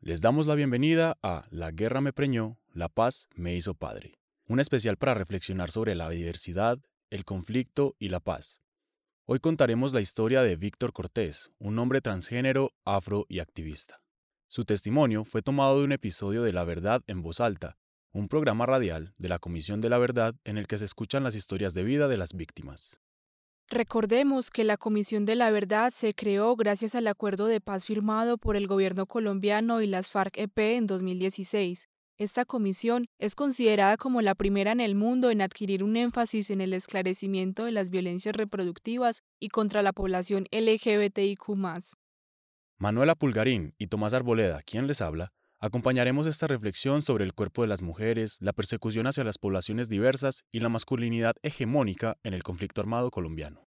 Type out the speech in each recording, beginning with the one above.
Les damos la bienvenida a La guerra me preñó, la paz me hizo padre. Un especial para reflexionar sobre la diversidad, el conflicto y la paz. Hoy contaremos la historia de Víctor Cortés, un hombre transgénero, afro y activista. Su testimonio fue tomado de un episodio de La Verdad en voz alta, un programa radial de la Comisión de la Verdad en el que se escuchan las historias de vida de las víctimas. Recordemos que la Comisión de la Verdad se creó gracias al acuerdo de paz firmado por el gobierno colombiano y las FARC-EP en 2016. Esta comisión es considerada como la primera en el mundo en adquirir un énfasis en el esclarecimiento de las violencias reproductivas y contra la población LGBTIQ. Manuela Pulgarín y Tomás Arboleda, quien les habla, acompañaremos esta reflexión sobre el cuerpo de las mujeres, la persecución hacia las poblaciones diversas y la masculinidad hegemónica en el conflicto armado colombiano.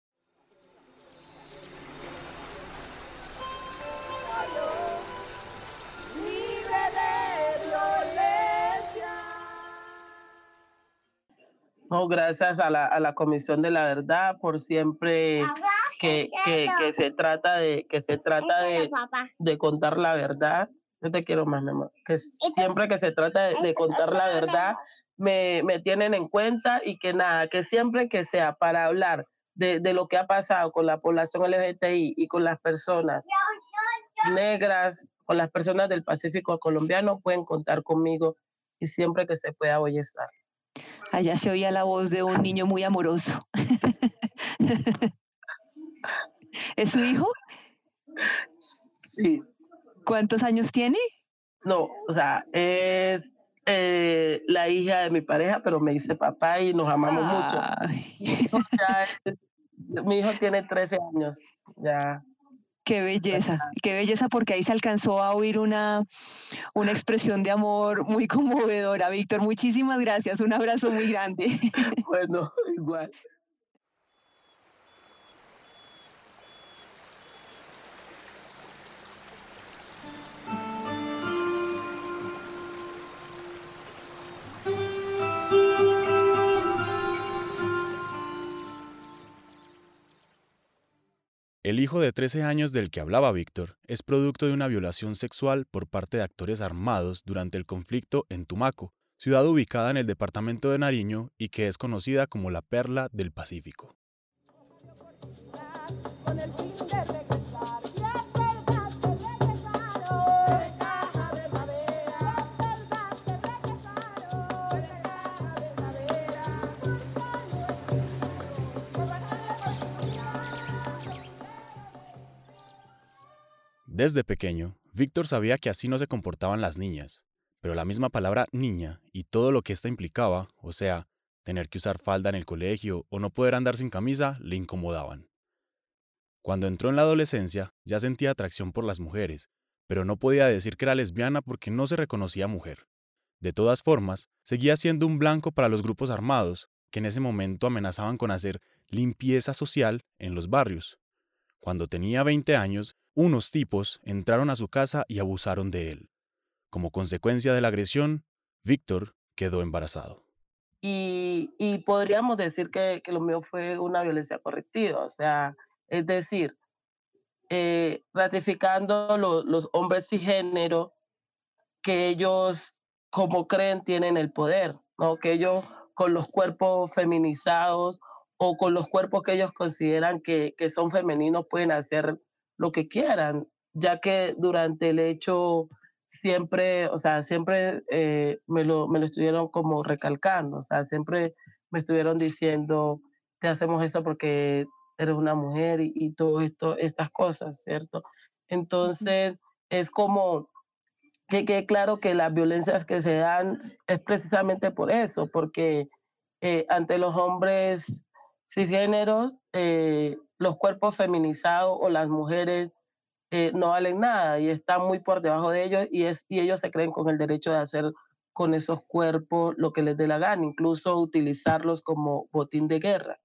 No, gracias a la, a la Comisión de la Verdad por siempre que, que, que se trata de que se trata de, de contar la verdad yo te quiero más, mi amor. Que siempre que se trata de, contar la verdad, me, me, tienen en cuenta y que nada, que siempre que sea para hablar de, de, lo que ha pasado con la población LGBTI y con las personas negras, con las personas del Pacífico colombiano, pueden contar conmigo y siempre que se pueda voy a estar. Allá se oía la voz de un niño muy amoroso. ¿Es su hijo? Sí. ¿Cuántos años tiene? No, o sea, es eh, la hija de mi pareja, pero me dice papá y nos amamos mucho. mi hijo tiene 13 años, ya. Qué belleza, qué belleza, porque ahí se alcanzó a oír una, una expresión de amor muy conmovedora. Víctor, muchísimas gracias, un abrazo muy grande. Bueno, igual. El hijo de 13 años del que hablaba Víctor es producto de una violación sexual por parte de actores armados durante el conflicto en Tumaco, ciudad ubicada en el departamento de Nariño y que es conocida como la Perla del Pacífico. Desde pequeño, Víctor sabía que así no se comportaban las niñas, pero la misma palabra niña y todo lo que ésta implicaba, o sea, tener que usar falda en el colegio o no poder andar sin camisa, le incomodaban. Cuando entró en la adolescencia, ya sentía atracción por las mujeres, pero no podía decir que era lesbiana porque no se reconocía mujer. De todas formas, seguía siendo un blanco para los grupos armados, que en ese momento amenazaban con hacer limpieza social en los barrios. Cuando tenía 20 años, unos tipos entraron a su casa y abusaron de él. Como consecuencia de la agresión, Víctor quedó embarazado. Y, podríamos decir que, lo mío fue una violencia correctiva, o sea, es decir, eh, ratificando los hombres y género que ellos, como creen, tienen el poder, ¿no? que ellos con los cuerpos feminizados o con los cuerpos que ellos consideran que, que son femeninos pueden hacer lo que quieran, ya que durante el hecho siempre, o sea, siempre eh, me, lo, me lo estuvieron como recalcando, o sea, siempre me estuvieron diciendo, te hacemos eso porque eres una mujer y, y todo esto, estas cosas, ¿cierto? Entonces, es como que quede claro que las violencias que se dan es precisamente por eso, porque eh, ante los hombres cisgéneros, eh, los cuerpos feminizados o las mujeres eh, no valen nada y están muy por debajo de ellos y, y ellos se creen con el derecho de hacer con esos cuerpos lo que les dé la gana, incluso utilizarlos como botín de guerra.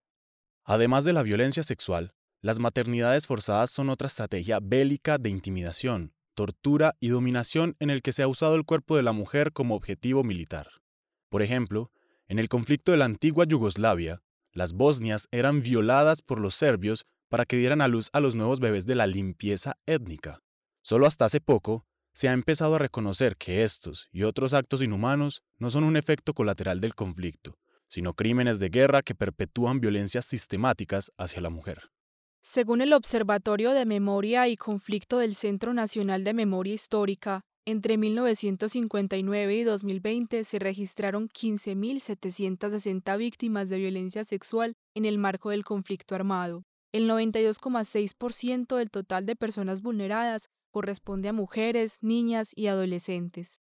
Además de la violencia sexual, las maternidades forzadas son otra estrategia bélica de intimidación, tortura y dominación en el que se ha usado el cuerpo de la mujer como objetivo militar. Por ejemplo, en el conflicto de la antigua Yugoslavia, las bosnias eran violadas por los serbios para que dieran a luz a los nuevos bebés de la limpieza étnica. Solo hasta hace poco se ha empezado a reconocer que estos y otros actos inhumanos no son un efecto colateral del conflicto, sino crímenes de guerra que perpetúan violencias sistemáticas hacia la mujer. Según el Observatorio de Memoria y Conflicto del Centro Nacional de Memoria Histórica, entre 1959 y 2020 se registraron 15.760 víctimas de violencia sexual en el marco del conflicto armado. El 92,6% del total de personas vulneradas corresponde a mujeres, niñas y adolescentes.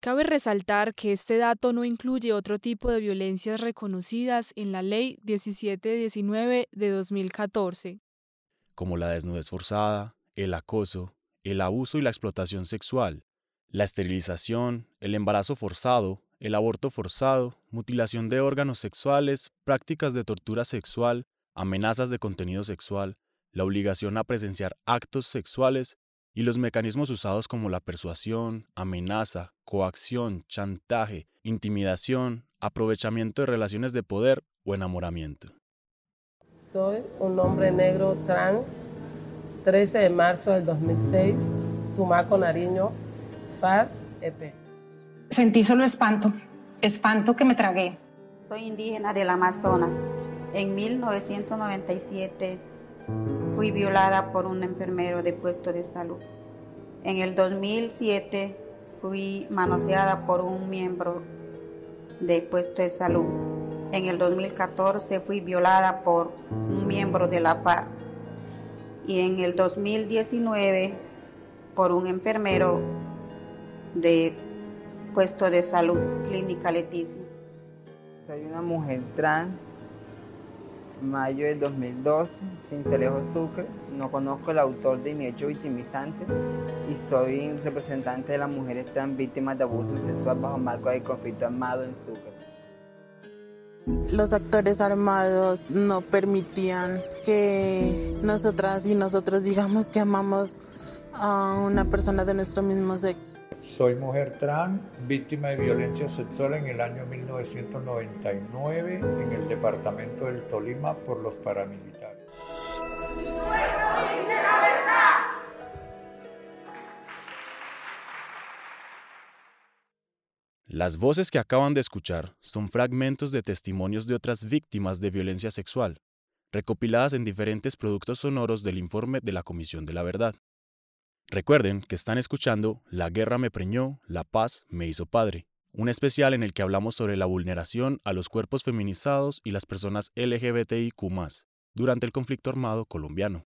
Cabe resaltar que este dato no incluye otro tipo de violencias reconocidas en la Ley 1719 de 2014, como la desnudez forzada, el acoso, el abuso y la explotación sexual, la esterilización, el embarazo forzado, el aborto forzado, mutilación de órganos sexuales, prácticas de tortura sexual, amenazas de contenido sexual, la obligación a presenciar actos sexuales y los mecanismos usados como la persuasión, amenaza, coacción, chantaje, intimidación, aprovechamiento de relaciones de poder o enamoramiento. Soy un hombre negro trans, 13 de marzo del 2006, Tumaco, Nariño, FAR, EP. Sentí solo espanto, espanto que me tragué. Soy indígena del Amazonas. En 1997 Fui violada por un enfermero de puesto de salud. En el 2007 fui manoseada por un miembro de puesto de salud. En el 2014 fui violada por un miembro de la FARC. Y en el 2019 por un enfermero de puesto de salud, Clínica Leticia. Soy una mujer trans mayo del 2012, Cincelejo Sucre. No conozco el autor de mi hecho victimizante y soy representante de las mujeres trans víctimas de abuso sexual bajo marco de conflicto armado en Sucre. Los actores armados no permitían que nosotras y nosotros digamos que amamos a una persona de nuestro mismo sexo. Soy mujer trans, víctima de violencia sexual en el año 1999 en el departamento del Tolima por los paramilitares. Las voces que acaban de escuchar son fragmentos de testimonios de otras víctimas de violencia sexual, recopiladas en diferentes productos sonoros del informe de la Comisión de la Verdad. Recuerden que están escuchando La guerra me preñó, la paz me hizo padre, un especial en el que hablamos sobre la vulneración a los cuerpos feminizados y las personas LGBTIQ durante el conflicto armado colombiano.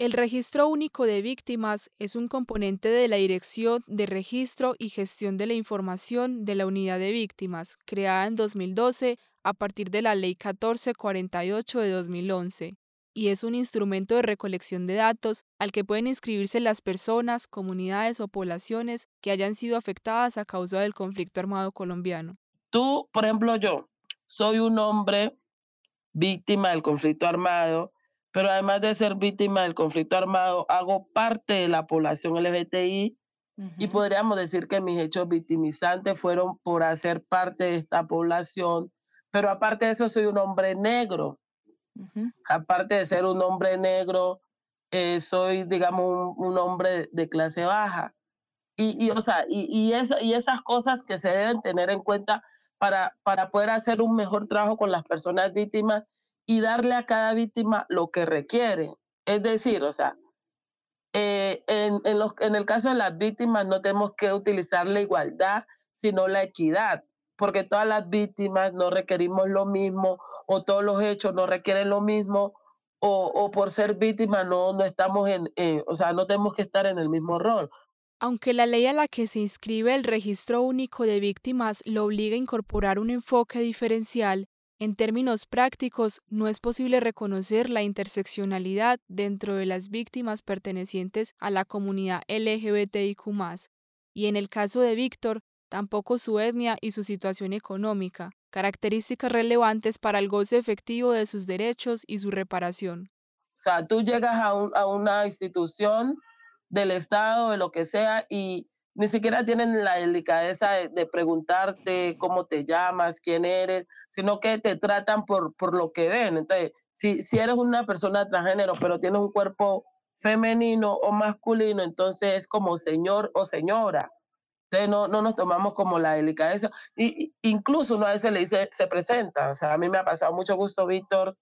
El Registro Único de Víctimas es un componente de la Dirección de Registro y Gestión de la Información de la Unidad de Víctimas, creada en 2012 a partir de la Ley 1448 de 2011, y es un instrumento de recolección de datos al que pueden inscribirse las personas, comunidades o poblaciones que hayan sido afectadas a causa del conflicto armado colombiano. Tú, por ejemplo, yo soy un hombre víctima del conflicto armado pero además de ser víctima del conflicto armado, hago parte de la población LGBTI y podríamos decir que mis hechos victimizantes fueron por hacer parte de esta población, pero aparte de eso soy un hombre negro. Aparte de ser un hombre negro, eh, soy, digamos, un, hombre de clase baja. Y, o sea, y, y, y esas cosas que se deben tener en cuenta para, para poder hacer un mejor trabajo con las personas víctimas y darle a cada víctima lo que requiere. Es decir, o sea, eh, en, en, los, en el caso de las víctimas no tenemos que utilizar la igualdad, sino la equidad, porque todas las víctimas no requerimos lo mismo o todos los hechos no requieren lo mismo o, o por ser víctima no, no estamos en, o sea, no tenemos que estar en el mismo rol. Aunque la ley a la que se inscribe el registro único de víctimas lo obliga a incorporar un enfoque diferencial, en términos prácticos, no es posible reconocer la interseccionalidad dentro de las víctimas pertenecientes a la comunidad LGBTIQ, y en el caso de Víctor, tampoco su etnia y su situación económica, características relevantes para el goce efectivo de sus derechos y su reparación. O sea, tú llegas a, a una institución del Estado, de lo que sea, y ni siquiera tienen la delicadeza de, preguntarte cómo te llamas, quién eres, sino que te tratan por, por lo que ven. Entonces, si, si eres una persona transgénero, pero tienes un cuerpo femenino o masculino, entonces es como señor o señora. Entonces no, no nos tomamos como la delicadeza. Y, incluso uno a veces le dice, se presenta. O sea, a mí me ha pasado mucho gusto, Víctor.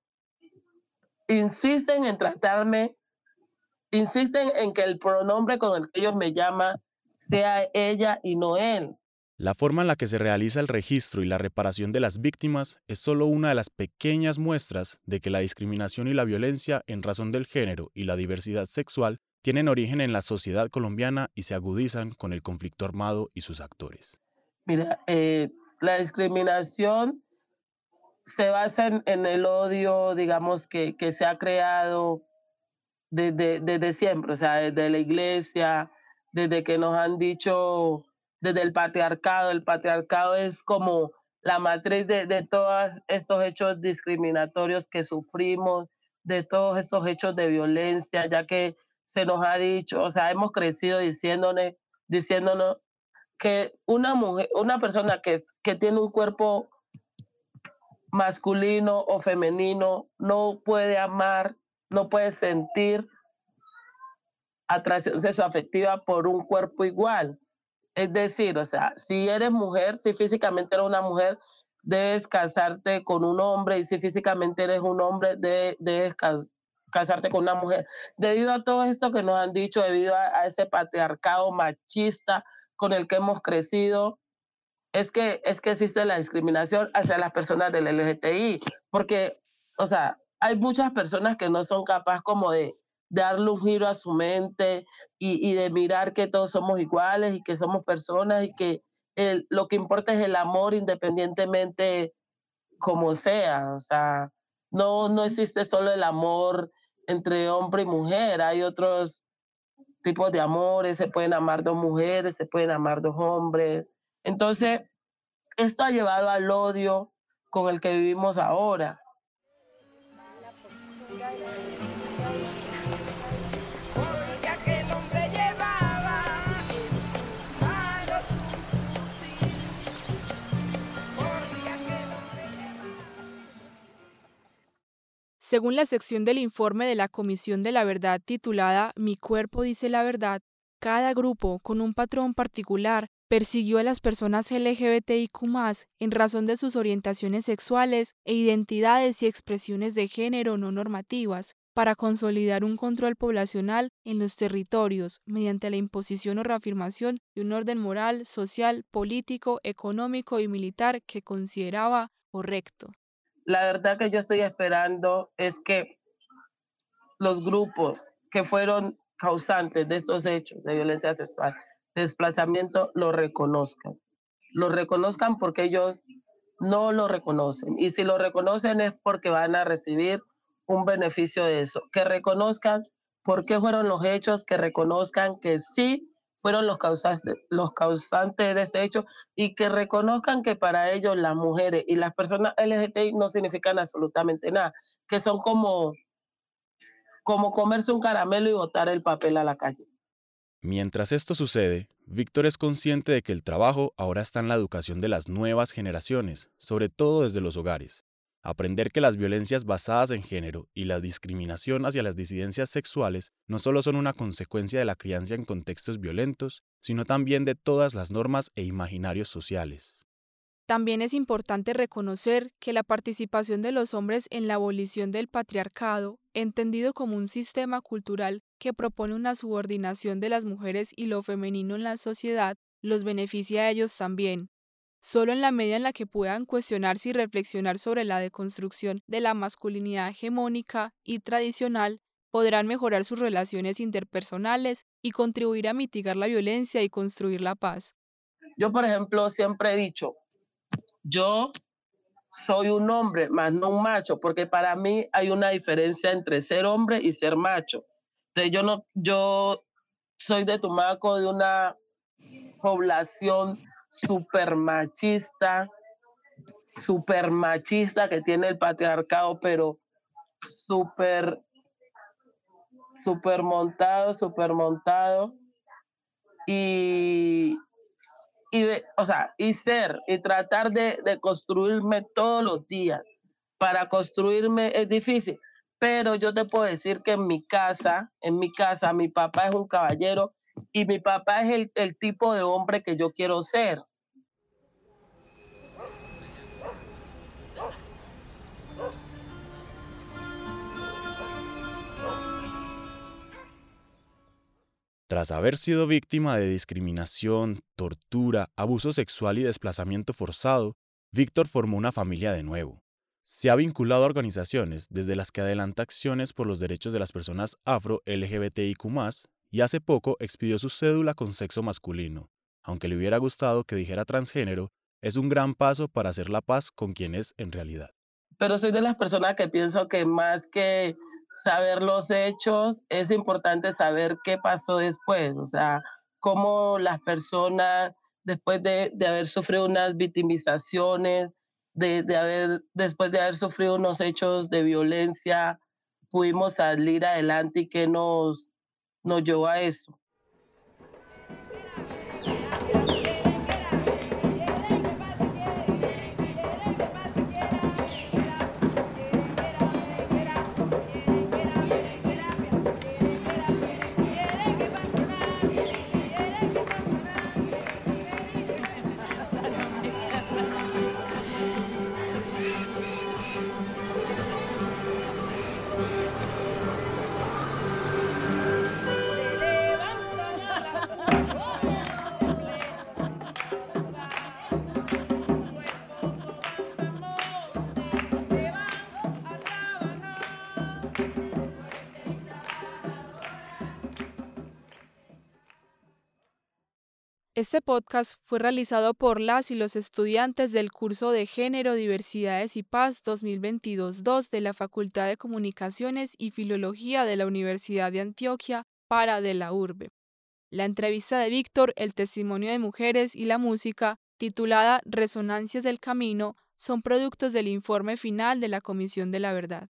Insisten en tratarme, insisten en que el pronombre con el que ellos me llaman sea ella y no él. La forma en la que se realiza el registro y la reparación de las víctimas es solo una de las pequeñas muestras de que la discriminación y la violencia en razón del género y la diversidad sexual tienen origen en la sociedad colombiana y se agudizan con el conflicto armado y sus actores. Mira, eh, la discriminación se basa en, el odio, digamos, que, que se ha creado desde, desde siempre, o sea, desde la iglesia, desde que nos han dicho, desde el patriarcado, el patriarcado es como la matriz de, de todos estos hechos discriminatorios que sufrimos, de todos estos hechos de violencia, ya que se nos ha dicho, o sea, hemos crecido diciéndonos, diciéndonos que una mujer, una persona que, que tiene un cuerpo masculino o femenino no puede amar, no puede sentir atracción sexoafectiva por un cuerpo igual. Es decir, o sea, si eres mujer, si físicamente eres una mujer, debes casarte con un hombre y si físicamente eres un hombre, debes casarte con una mujer. Debido a todo esto que nos han dicho, debido a, ese patriarcado machista con el que hemos crecido, es que, es que existe la discriminación hacia las personas del LGTI, porque, o sea, hay muchas personas que no son capaces como de darle un giro a su mente y, de mirar que todos somos iguales y que somos personas y que lo que importa es el amor independientemente como sea. O sea, no, no existe solo el amor entre hombre y mujer, hay otros tipos de amores, se pueden amar dos mujeres, se pueden amar dos hombres. Entonces, esto ha llevado al odio con el que vivimos ahora. Según la sección del informe de la Comisión de la Verdad titulada Mi cuerpo dice la verdad, cada grupo, con un patrón particular, persiguió a las personas LGBTIQ en razón de sus orientaciones sexuales e identidades y expresiones de género no normativas, para consolidar un control poblacional en los territorios mediante la imposición o reafirmación de un orden moral, social, político, económico y militar que consideraba correcto. La verdad que yo estoy esperando es que los grupos que fueron causantes de estos hechos de violencia sexual, desplazamiento, lo reconozcan. Lo reconozcan porque ellos no lo reconocen. Y si lo reconocen es porque van a recibir un beneficio de eso. Que reconozcan por qué fueron los hechos, que reconozcan que sí fueron los causantes, los causantes de este hecho y que reconozcan que para ellos las mujeres y las personas LGTBI no significan absolutamente nada, que son como, como comerse un caramelo y botar el papel a la calle. Mientras esto sucede, Víctor es consciente de que el trabajo ahora está en la educación de las nuevas generaciones, sobre todo desde los hogares. Aprender que las violencias basadas en género y la discriminación hacia las disidencias sexuales no solo son una consecuencia de la crianza en contextos violentos, sino también de todas las normas e imaginarios sociales. También es importante reconocer que la participación de los hombres en la abolición del patriarcado, entendido como un sistema cultural que propone una subordinación de las mujeres y lo femenino en la sociedad, los beneficia a ellos también, Solo en la medida en la que puedan cuestionarse y reflexionar sobre la deconstrucción de la masculinidad hegemónica y tradicional, podrán mejorar sus relaciones interpersonales y contribuir a mitigar la violencia y construir la paz. Yo, por ejemplo, siempre he dicho, yo soy un hombre, más no un macho, porque para mí hay una diferencia entre ser hombre y ser macho. Entonces, yo no, yo soy de Tumaco, de una población súper machista, súper machista que tiene el patriarcado, pero súper, súper montado, súper montado. Y, y, o sea, y ser, y tratar de, de construirme todos los días. Para construirme es difícil, pero yo te puedo decir que en mi casa, en mi casa, mi papá es un caballero y mi papá es el, el tipo de hombre que yo quiero ser. Tras haber sido víctima de discriminación, tortura, abuso sexual y desplazamiento forzado, Víctor formó una familia de nuevo. Se ha vinculado a organizaciones desde las que adelanta acciones por los derechos de las personas afro-LGBTIQ y hace poco expidió su cédula con sexo masculino. Aunque le hubiera gustado que dijera transgénero, es un gran paso para hacer la paz con quien es en realidad. Pero soy de las personas que pienso que más que saber los hechos, es importante saber qué pasó después, o sea, cómo las personas, después de, haber sufrido unas victimizaciones, de, haber, después de haber sufrido unos hechos de violencia, pudimos salir adelante y qué nos, nos llevó a eso. Este podcast fue realizado por las y los estudiantes del curso de Género, Diversidades y Paz 2022-2 de la Facultad de Comunicaciones y Filología de la Universidad de Antioquia para de la Urbe. La entrevista de Víctor, el testimonio de mujeres y la música, titulada Resonancias del Camino, son productos del informe final de la Comisión de la Verdad.